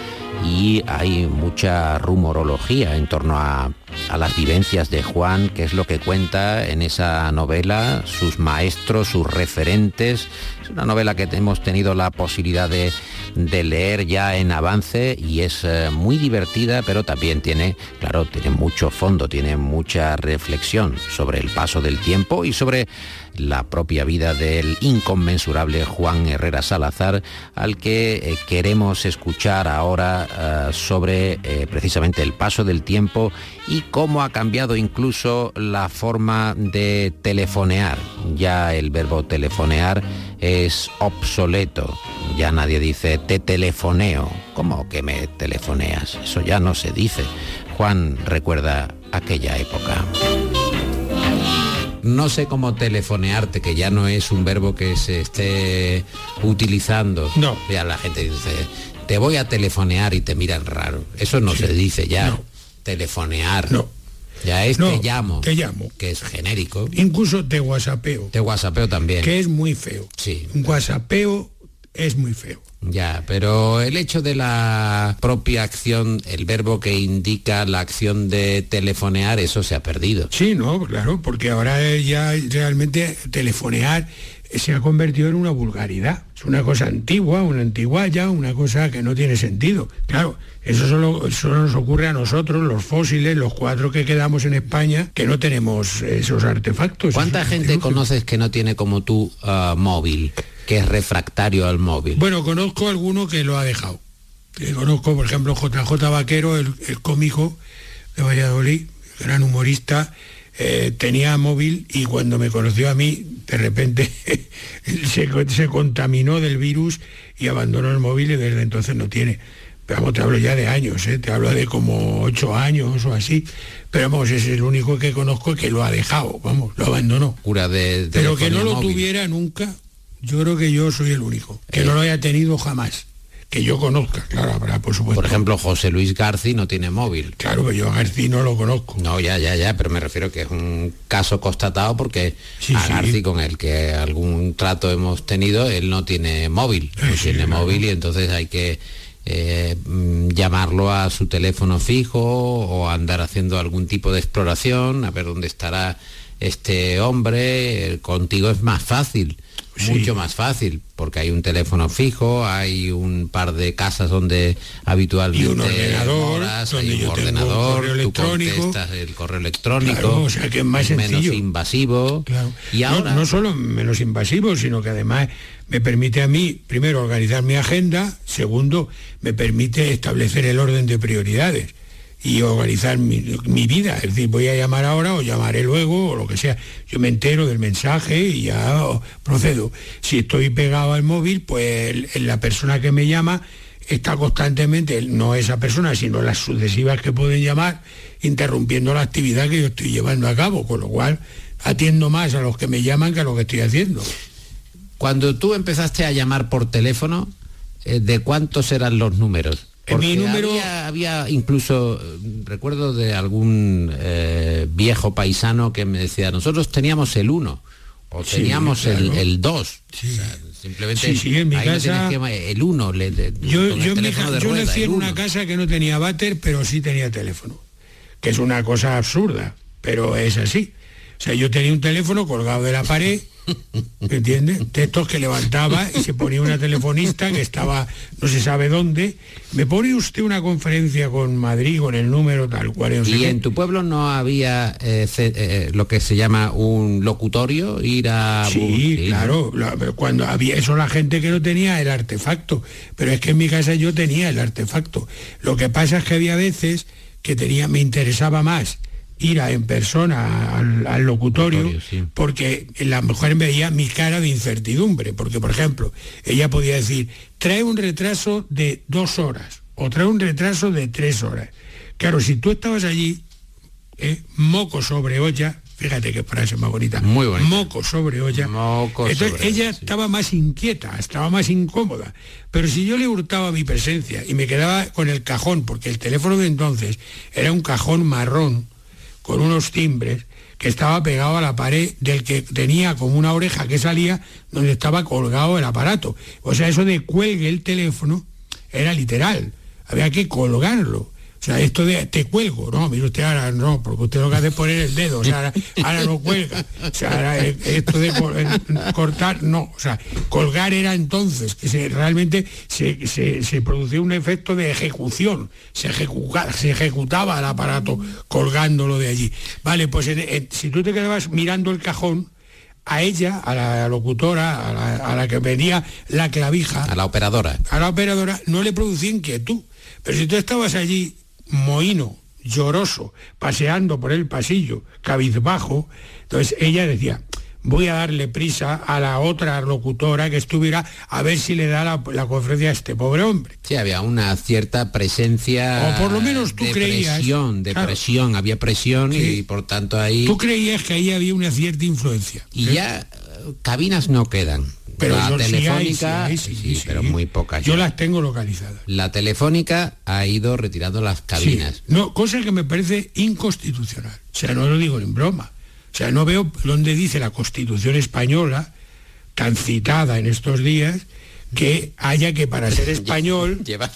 y hay mucha rumorología en torno a, a las vivencias de Juan, que es lo que cuenta en esa novela, sus maestros, sus referentes. Es una novela que hemos tenido la posibilidad de, de leer ya en avance y es eh, muy divertida, pero también tiene, claro, tiene mucho fondo, tiene mucha reflexión sobre el paso del tiempo y sobre la propia vida del inconmensurable Juan Herrera Salazar, al que eh, queremos escuchar ahora eh, sobre precisamente el paso del tiempo y cómo ha cambiado incluso la forma de telefonear. Ya el verbo telefonear es obsoleto. Ya nadie dice te telefoneo. ¿Cómo que me telefoneas? Eso ya no se dice. Juan recuerda aquella época. No sé cómo telefonearte, que ya no es un verbo que se esté utilizando. No. Ya la gente dice, te voy a telefonear y te miran raro. Eso no se dice ya. Telefonear. No. Ya es No, te llamo. te llamo. Que es genérico. Incluso te whatsappeo, Te whatsappeo también. que es muy feo. Sí. Un whatsappeo es muy feo. Ya, pero el hecho de la propia acción, el verbo que indica la acción de telefonear, eso se ha perdido. Sí, no, claro, porque ahora ya realmente telefonear se ha convertido en una vulgaridad. Es una cosa antigua, una antiguaya, una cosa que no tiene sentido. Claro, eso solo, solo nos ocurre a nosotros, los fósiles, los cuatro que quedamos en España, que no tenemos esos artefactos. ¿Cuánta esos gente conoces que no tiene como tú ah, móvil, que es refractario al móvil? Bueno, conozco alguno que lo ha dejado. que conozco, por ejemplo, JJ Vaquero, el, el cómico de Valladolid, gran humorista, eh, tenía móvil y cuando me conoció a mí, de repente se, se contaminó del virus y abandonó el móvil y desde entonces no tiene. Pero vamos, te hablo ya de años, ¿eh? te hablo de como ocho años o así. Pero vamos, es el único que conozco que lo ha dejado, vamos, lo abandonó. Cura de Pero que no lo móvil. tuviera nunca, yo creo que yo soy el único, que no lo haya tenido jamás. Que yo conozca, claro, habrá, por supuesto. Por ejemplo, José Luis Garci no tiene móvil. Claro que yo a Garci no lo conozco. No, ya, ya, ya, pero me refiero que es un caso constatado porque a sí. Garci con el que algún trato hemos tenido, él no tiene móvil, no tiene móvil y entonces hay que eh, mm, llamarlo a su teléfono fijo o andar haciendo algún tipo de exploración, a ver dónde estará este hombre, Eh, contigo es más fácil. Mucho más fácil, porque hay un teléfono fijo, hay un par de casas donde habitualmente Y un ordenador, moras, donde hay un ordenador, correo tú electrónico. contestas el correo electrónico, Claro, o sea que es más menos invasivo. Y No- ahora, no, solo menos invasivo, sino que además me permite a mí, primero, organizar mi agenda, segundo, me permite establecer el orden de prioridades y organizar mi, vida. Es decir, voy a llamar ahora o llamaré luego o lo que sea. Yo me entero del mensaje y ya procedo. Si estoy pegado al móvil, pues la persona que me llama está constantemente, no esa persona, sino las sucesivas que pueden llamar, interrumpiendo la actividad que yo estoy llevando a cabo, con lo cual atiendo más a los que me llaman que a lo que estoy haciendo. cuando tú empezaste a llamar por teléfono, eh, ¿de cuántos eran los números? En mi Porque número- había, había incluso, eh, recuerdo de algún eh, viejo paisano que me decía, nosotros teníamos el 1 o Sí, teníamos claro. el 2. simplemente Sí, sí, en mi no casa- tienes que el 1, le, le- Yo, yo, mi ca- de yo rueda, nací en una casa que no tenía váter, pero sí tenía teléfono, que es una cosa absurda, pero es así. O sea, yo tenía un teléfono colgado de la pared, ¿entiendes? De estos que levantaba y se ponía una telefonista que estaba no se sabe dónde. Me pone usted una conferencia con Madrid con el número tal cual. no sé Y qué. en tu pueblo no había eh, eh, lo que se llama un locutorio, ir a... Sí, claro, la- cuando había eso la gente que no tenía el artefacto, pero es que en mi casa yo tenía el artefacto. Lo que pasa es que había veces que tenía, me interesaba más ir a, en persona al, al locutorio, porque la mujer veía mi cara de incertidumbre, porque por ejemplo, ella podía decir, trae un retraso de dos horas o trae un retraso de tres horas. Claro, si tú estabas allí, ¿eh? moco sobre olla, fíjate qué frase más bonita, Muy bonita. moco sobre olla. Moco Entonces sobre ella estaba más inquieta, estaba más incómoda. Pero si yo le hurtaba mi presencia y me quedaba con el cajón, porque el teléfono de entonces era un cajón marrón con unos timbres que estaba pegado a la pared del que tenía como una oreja que salía donde estaba colgado el aparato. O sea, eso de cuelgue el teléfono era literal, había que colgarlo. O sea, esto de te cuelgo, no, mire usted ahora no, porque usted lo que hace es poner el dedo, o sea, ahora, ahora no cuelga. O sea, ahora, esto de cor- cortar, no. O sea, colgar era entonces, que se, realmente se, se- se producía un efecto de ejecución, se, se ejecutaba el aparato colgándolo de allí. Vale, pues en- en- si tú te quedabas mirando el cajón, a ella, a la locutora, a la, a la que venía la clavija, A la operadora. a la operadora no le producía inquietud. Pero si tú estabas allí, mohino, lloroso, paseando por el pasillo, cabizbajo, entonces ella decía, voy a darle prisa a la otra locutora que estuviera a ver si le da la, la conferencia a este pobre hombre. Sí, había una cierta presencia O por lo menos tú de creías, presión, de claro. presión, había presión y por tanto ahí... Tú creías que ahí había una cierta influencia. Y ya eh, cabinas no quedan. Pero la yo- sí hay, telefónica, sí hay, sí, sí, sí. pero muy pocas. Yo las tengo localizadas. La telefónica ha ido retirando las cabinas. No, cosa que me parece inconstitucional. O sea, no lo digo en broma. O sea, no veo dónde dice la Constitución española, tan citada en estos días, que haya que para ser español... Lleva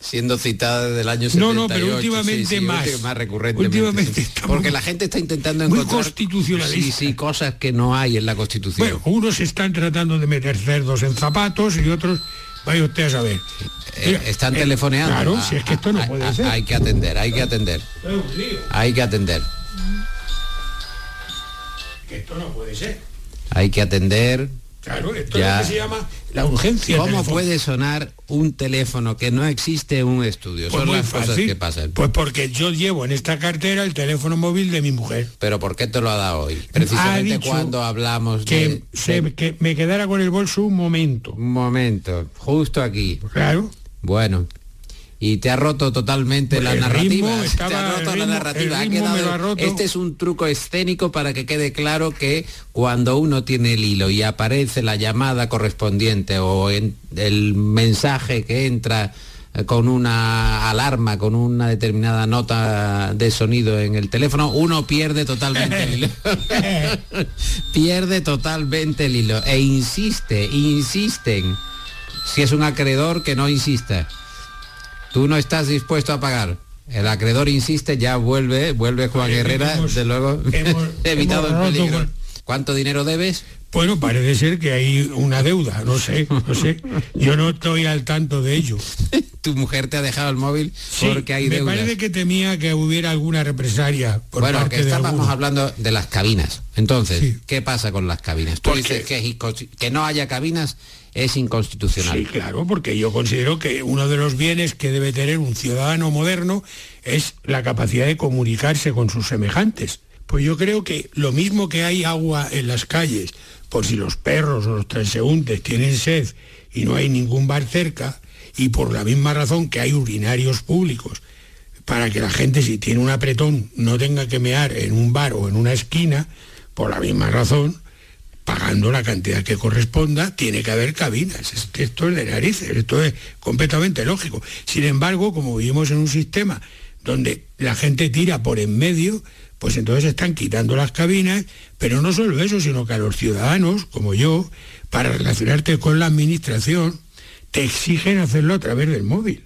siendo citada desde el año No, 78. no, pero últimamente sí, sí, más. más recurrentemente. Últimamente sí. Porque la gente está intentando muy encontrar... constitucionalista. Sí, sí, cosas que no hay en la Constitución. Bueno, unos están tratando de meter cerdos en zapatos y otros, vaya usted a saber. Eh, están eh, telefoneando. Claro, Ah, si es que esto no ah, puede ah, ser. Hay que atender, hay que atender. Hay que atender. que esto no puede ser. Hay que atender. Claro, esto Ya. es lo que se llama la urgencia. ¿Cómo telefónica. puede sonar un teléfono que no existe en un estudio? Pues Son las cosas que pasan. Pues porque yo llevo en esta cartera el teléfono móvil de mi mujer. Pero ¿por qué te lo ha dado hoy? Precisamente cuando hablamos Que, de, se- de- que me quedara con el bolso un momento. Un momento, justo aquí. Claro. Bueno. Y te ha roto totalmente Pues la narrativa. ritmo te estaba- ha roto el la ritmo- narrativa. el Ha ritmo me quedado- lo ha roto. Este es un truco escénico para que quede claro que cuando uno tiene el hilo y aparece la llamada correspondiente o en- el mensaje que entra eh, con una alarma, con una determinada nota de sonido en el teléfono, uno pierde totalmente el hilo. pierde totalmente el hilo. E insiste, insisten. Si es un acreedor, que no insista. Tú no estás dispuesto a pagar. El acreedor insiste, ya vuelve, vuelve Juan Herrera, hemos- de luego hemos- evitado hemos el peligro. con- ¿Cuánto dinero debes? Bueno, parece ser que hay una deuda, no sé, no sé. Yo no estoy al tanto de ello. Tu mujer te ha dejado el móvil Sí, porque hay me deudas. parece que temía que hubiera alguna represalia por bueno, parte que de estábamos alguno. hablando de las cabinas. Entonces, Sí. ¿qué pasa con las cabinas? Tú Porque- dices que, es inconsti- que no haya cabinas es inconstitucional. Sí, claro, porque yo considero que uno de los bienes que debe tener un ciudadano moderno es la capacidad de comunicarse con sus semejantes. Pues yo creo que lo mismo que hay agua en las calles, por si los perros o los transeúntes tienen sed y no hay ningún bar cerca, y por la misma razón que hay urinarios públicos, para que la gente si tiene un apretón no tenga que mear en un bar o en una esquina, por la misma razón, pagando la cantidad que corresponda, tiene que haber cabinas. Esto es de narices, esto es completamente lógico. Sin embargo, como vivimos en un sistema donde la gente tira por en medio, pues entonces están quitando las cabinas, pero no solo eso, sino que a los ciudadanos, como yo, para relacionarte con la administración, te exigen hacerlo a través del móvil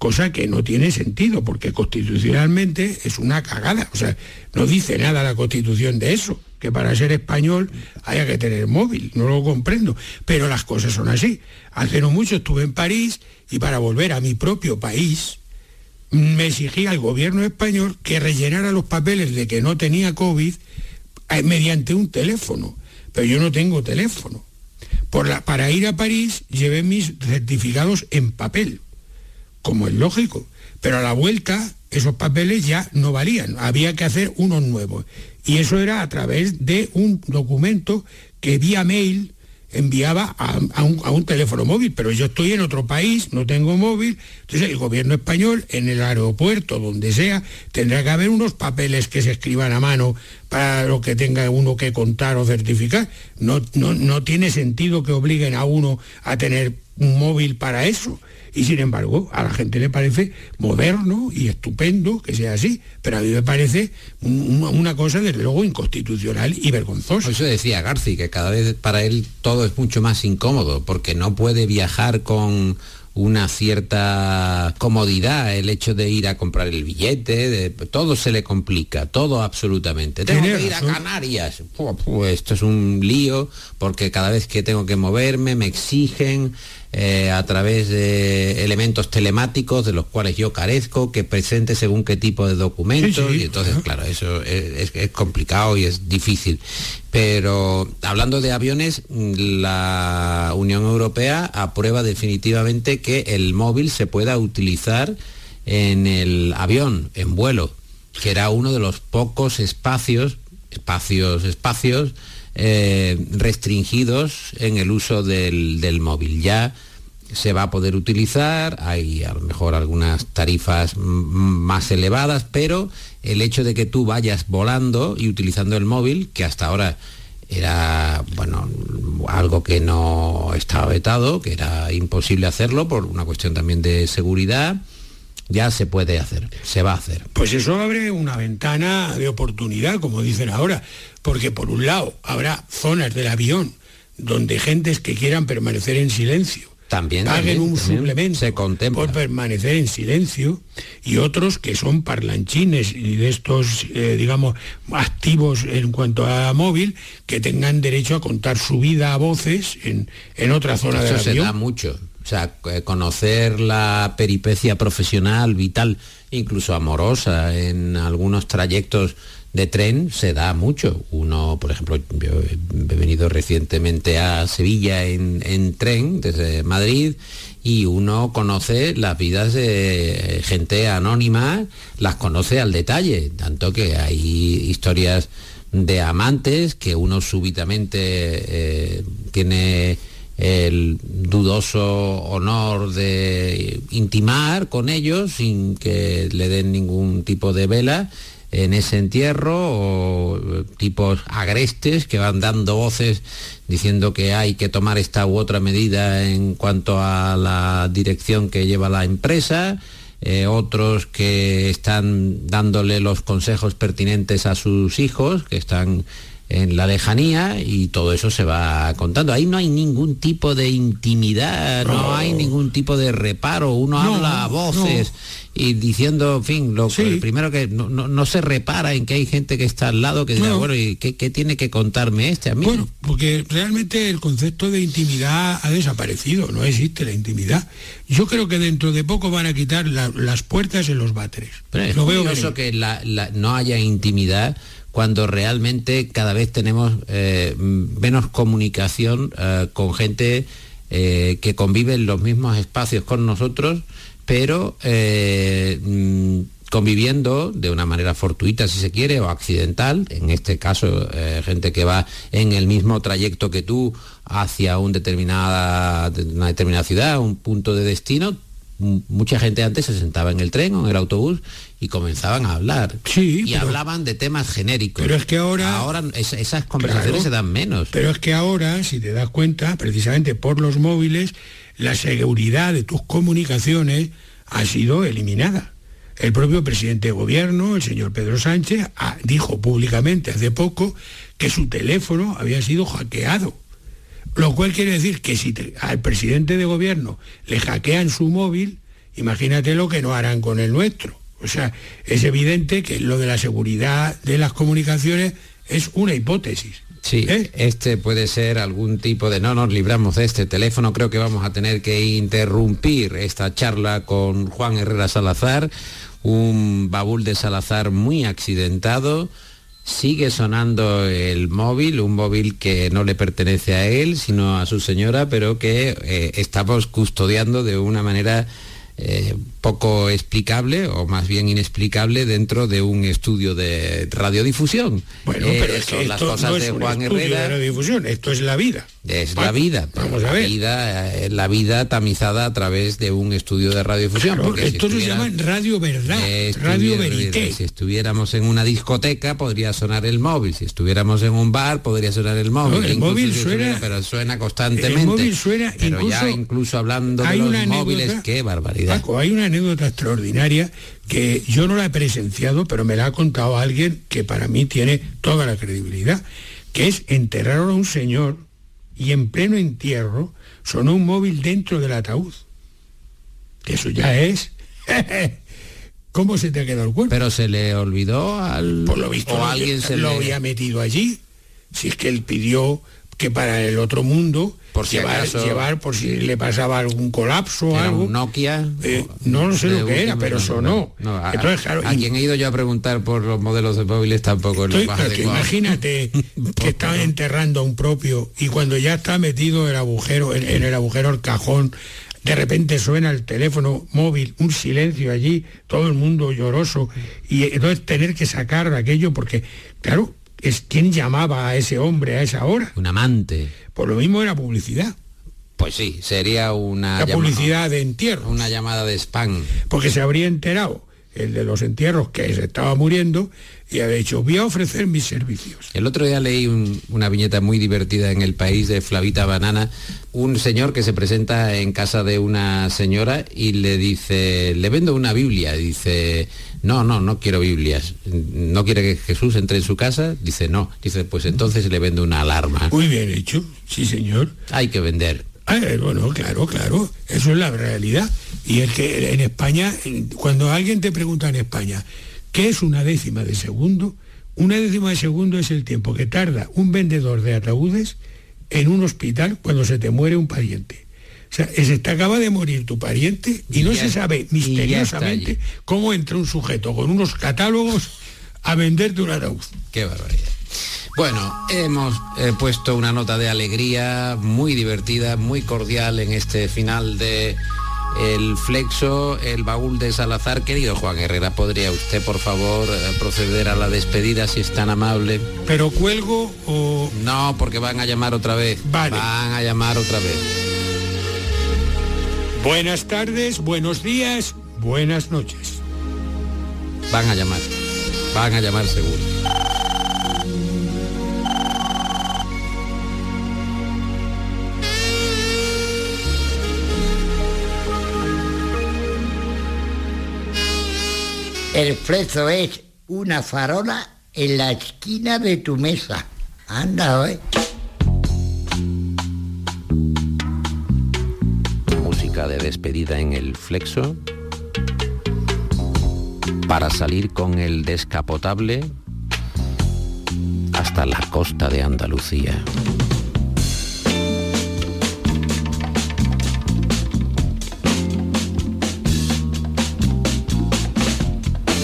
cosa que no tiene sentido, porque constitucionalmente es una cagada. O sea, no dice nada la constitución de eso, que para ser español haya que tener móvil, no lo comprendo. Pero las cosas son así. Hace no mucho estuve en París y para volver a mi propio país, me exigía al gobierno español que rellenara los papeles de que no tenía COVID eh, mediante un teléfono. Pero yo no tengo teléfono. Por la, para ir a París llevé mis certificados en papel como es lógico. Pero a la vuelta esos papeles ya no valían, había que hacer unos nuevos. Y eso era a través de un documento que vía mail enviaba a, un, a un teléfono móvil, pero yo estoy en otro país, no tengo móvil, entonces el gobierno español en el aeropuerto, donde sea, tendrá que haber unos papeles que se escriban a mano para lo que tenga uno que contar o certificar. No, no, no tiene sentido que obliguen a uno a tener un móvil para eso. Y sin embargo, a la gente le parece moderno y estupendo que sea así, pero a mí me parece un- una cosa desde luego inconstitucional y vergonzosa. Eso decía Garci, que cada vez para él todo es mucho más incómodo, porque no puede viajar con una cierta comodidad, el hecho de ir a comprar el billete, de- todo se le complica, todo absolutamente. Tengo que ir a. Canarias. Esto es un lío, porque cada vez que tengo que moverme me exigen eh, a través de elementos telemáticos de los cuales yo carezco, que presente según qué tipo de documentos, Sí, sí, y entonces, claro, eso es, complicado y es difícil. Pero hablando de aviones, la Unión Europea aprueba definitivamente que el móvil se pueda utilizar en el avión, en vuelo, que era uno de los pocos espacios, espacios, espacios eh, restringidos en el uso del, del móvil. Ya se va a poder utilizar, hay a lo mejor algunas tarifas más elevadas, pero el hecho de que tú vayas volando y utilizando el móvil, que hasta ahora era bueno algo que no estaba vetado, que era imposible hacerlo por una cuestión también de seguridad, ya se puede hacer, se va a hacer. Pues eso abre una ventana de oportunidad, como dicen ahora, porque por un lado habrá zonas del avión donde gentes que quieran permanecer en silencio También, paguen también, un también suplemento se contempla. por permanecer en silencio y otros que son parlanchines y de estos, eh, digamos, activos en cuanto a móvil, que tengan derecho a contar su vida a voces en, en otra zona Eso del se avión. da mucho. Sea, eh, conocer la peripecia profesional, vital, incluso amorosa, en algunos trayectos de tren se da mucho. Uno, por ejemplo, yo he venido recientemente a Sevilla en, en tren desde Madrid y uno conoce las vidas de gente anónima, las conoce al detalle, tanto que hay historias de amantes que uno súbitamente eh, tiene el dudoso honor de intimar con ellos sin que le den ningún tipo de vela en ese entierro o eh, tipos agrestes que van dando voces diciendo que hay que tomar esta u otra medida en cuanto a la dirección que lleva la empresa, eh, otros que están dándole los consejos pertinentes a sus hijos, que están en la lejanía y todo eso se va contando. Ahí no hay ningún tipo de intimidad, no, hay ningún tipo de reparo, uno habla a voces y diciendo, en fin, lo el primero que no, no- no se repara en que hay gente que está al lado que dirá, No. bueno, ¿y qué, qué tiene que contarme este a mí? Bueno, porque realmente el concepto de intimidad ha desaparecido, no existe la intimidad. Yo creo que dentro de poco van a quitar la- las puertas en los váteres. Pero es Lo veo curioso que la- la- no haya intimidad cuando realmente cada vez tenemos eh, menos comunicación eh, con gente eh, que convive en los mismos espacios con nosotros, pero mm, conviviendo de una manera fortuita, si se quiere, o accidental, en este caso gente que va en el mismo trayecto que tú hacia una determinada ciudad, un punto de destino, mucha gente antes se sentaba en el tren o en el autobús y comenzaban a hablar. y pero- hablaban de temas genéricos. Pero es que ahora- Ahora es- esas conversaciones Claro. se dan menos. Pero es que ahora, si te das cuenta, precisamente por los móviles, la seguridad de tus comunicaciones ha sido eliminada. El propio presidente de gobierno, el señor Pedro Sánchez, dijo públicamente hace poco que su teléfono había sido hackeado. Lo cual quiere decir que si te- al presidente de gobierno le hackean su móvil, imagínate lo que no harán con el nuestro. O sea, es evidente que lo de la seguridad de las comunicaciones es una hipótesis. Sí, ¿Eh? este puede ser algún tipo de no nos libramos de este teléfono. Creo que vamos a tener que interrumpir esta charla con Juan Herrera Salazar, un baúl de Salazar muy accidentado. Sigue sonando el móvil, un móvil que no le pertenece a él, sino a su señora, pero que eh, estamos custodiando de una manera eh, poco explicable o más bien inexplicable dentro de un estudio de radiodifusión. Bueno, Eh, pero es son las cosas no es de Juan Herrera. de radiodifusión, esto es la vida. Es la vida, Vamos a la ver. vida, eh, la vida tamizada a través de un estudio de radiodifusión. Claro, porque si esto se llama radio verdad, radio verité. Si estuviéramos en una discoteca podría sonar el móvil, si estuviéramos en un bar podría sonar el móvil. No, el Incluso móvil si suena- pero suena constantemente. el móvil suena pero ya incluso- incluso hablando de los móviles, qué barbaridad. Paco, hay una anécdota extraordinaria que yo no la he presenciado, pero me la ha contado alguien que para mí tiene toda la credibilidad, que es enterraron a un señor y en pleno entierro sonó un móvil dentro del ataúd. Eso ya es. ¿Cómo se te ha quedado el cuerpo? Pero se le olvidó al Por lo visto o alguien se lo le- había metido allí. Si es que él pidió que para el otro mundo Por si llevar, acaso- llevar por si le pasaba algún colapso o algo. un Nokia. Eh, no sé lo que era, pero no, sonó. no, a, Entonces, claro, a quien he ido yo a preguntar por los modelos de móviles tampoco lo Estoy- más pero que adecuado. imagínate que estaban enterrando a un propio y cuando ya está metido el agujero, en, en el agujero el cajón, de repente suena el teléfono móvil, un silencio allí, todo el mundo lloroso, y entonces tener que sacar aquello porque, claro, es quién llamaba a ese hombre a esa hora. Un amante. Por lo mismo era publicidad. Pues sí, sería una La publicidad de entierro. una llamada de spam. porque se habría enterado el de los entierros que se estaba muriendo y había dicho, voy a ofrecer mis servicios. El otro día leí un- una viñeta muy divertida en el país de Flavita Banana, un señor que se presenta en casa de una señora y le dice, le vendo una Biblia, dice, no, no, no quiero Biblias, no quiere que Jesús entre en su casa, dice, no, dice, pues entonces le vendo una alarma. Muy bien hecho, sí señor. Hay que vender. Ah, bueno, claro, claro, eso es la realidad. Y es que en España, cuando alguien te pregunta en España, ¿qué es una décima de segundo? Una décima de segundo es el tiempo que tarda un vendedor de ataúdes en un hospital cuando se te muere un pariente. O sea, se te acaba de morir tu pariente y no ya- se sabe misteriosamente cómo entra un sujeto con unos catálogos a venderte un ataúd. Qué barbaridad. Bueno, hemos eh, puesto una nota de alegría muy divertida, muy cordial en este final de el flexo, el baúl de Salazar. Querido Juan Herrera, ¿podría usted, por favor, eh, proceder a la despedida si es tan amable? ¿Pero cuelgo o...? No, porque van a llamar otra vez. Vale. Van a llamar otra vez. Buenas tardes, buenos días, buenas noches. Van a llamar. Van a llamar seguro. El flezo es una farola en la esquina de tu mesa. Anda, ¿eh? De despedida en el flexo. Para salir con el descapotable hasta la costa de Andalucía.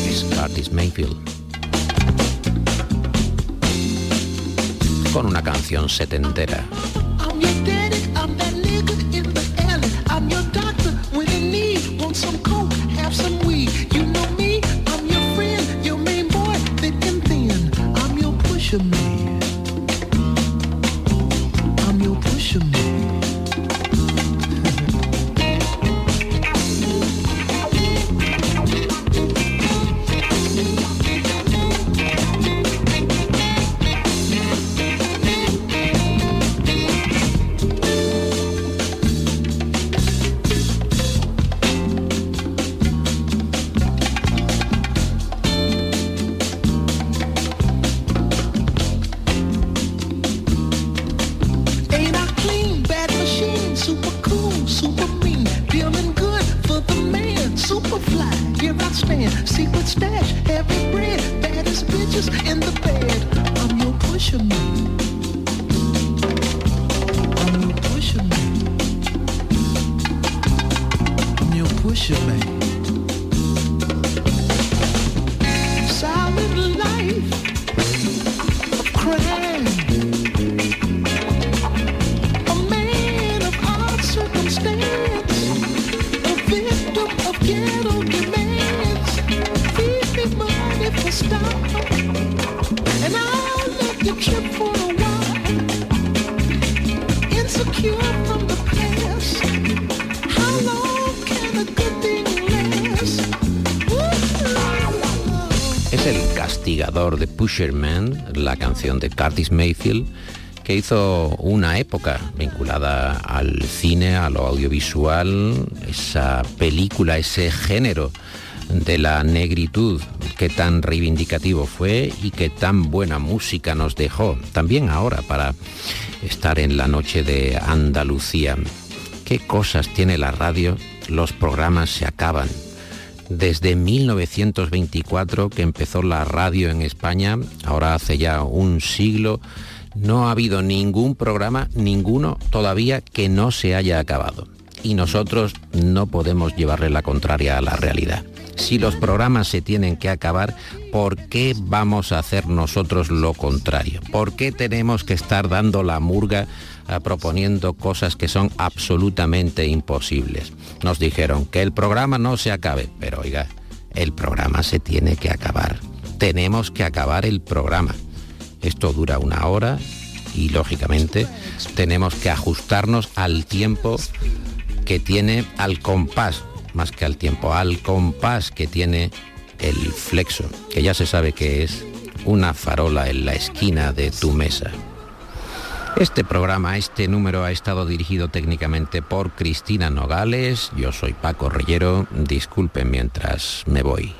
Es Curtis Mayfield. Con una canción setentera. Pusherman, la canción de Curtis Mayfield, que hizo una época vinculada al cine, a lo audiovisual, esa película, ese género de la negritud que tan reivindicativo fue y que tan buena música nos dejó, también ahora para estar en la noche de Andalucía. ¿Qué cosas tiene la radio? Los programas se acaban, desde 1924 que empezó la radio en España, ahora hace ya un siglo, no ha habido ningún programa, ninguno todavía que no se haya acabado. Y nosotros no podemos llevarle la contraria a la realidad. Si los programas se tienen que acabar, ¿por qué vamos a hacer nosotros lo contrario? ¿Por qué tenemos que estar dando la murga proponiendo cosas que son absolutamente imposibles? Nos dijeron que el programa no se acabe, pero oiga, el programa se tiene que acabar. Tenemos que acabar el programa. Esto dura una hora y lógicamente tenemos que ajustarnos al tiempo que tiene al compás, más que al tiempo, al compás que tiene el flexo, que ya se sabe que es una farola en la esquina de tu mesa. Este programa, este número ha estado dirigido técnicamente por Cristina Nogales, yo soy Paco Reyero, disculpen mientras me voy.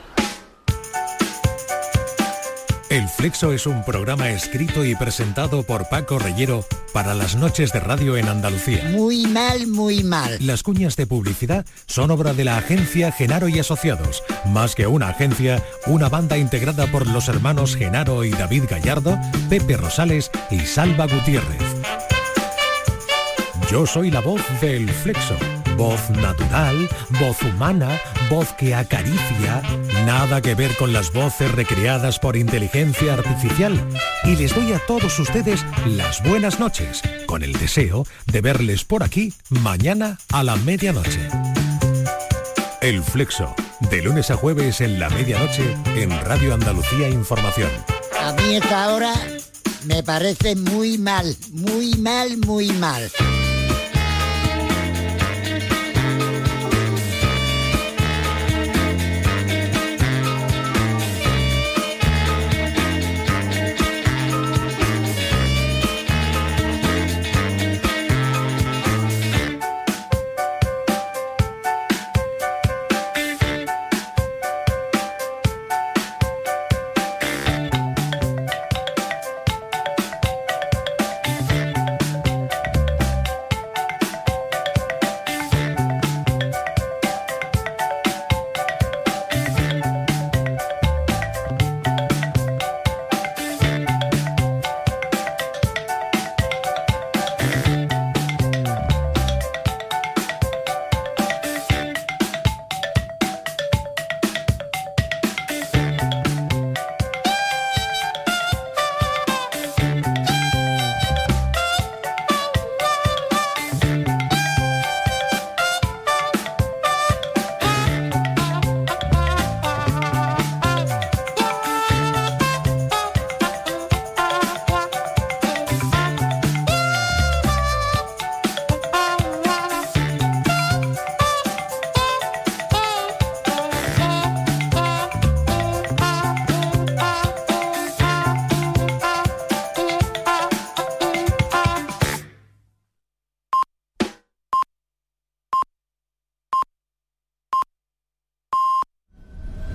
El Flexo es un programa escrito y presentado por Paco Reyero para las noches de radio en Andalucía. Muy mal, muy mal. Las cuñas de publicidad son obra de la agencia Genaro y Asociados. Más que una agencia, una banda integrada por los hermanos Genaro y David Gallardo, Pepe Rosales y Salva Gutiérrez. Yo soy la voz del Flexo. Voz natural, voz humana, voz que acaricia, nada que ver con las voces recreadas por inteligencia artificial. Y les doy a todos ustedes las buenas noches, con el deseo de verles por aquí mañana a la medianoche. El Flexo, de lunes a jueves en la medianoche en Radio Andalucía Información. A mí esta hora me parece muy mal, muy mal, muy mal.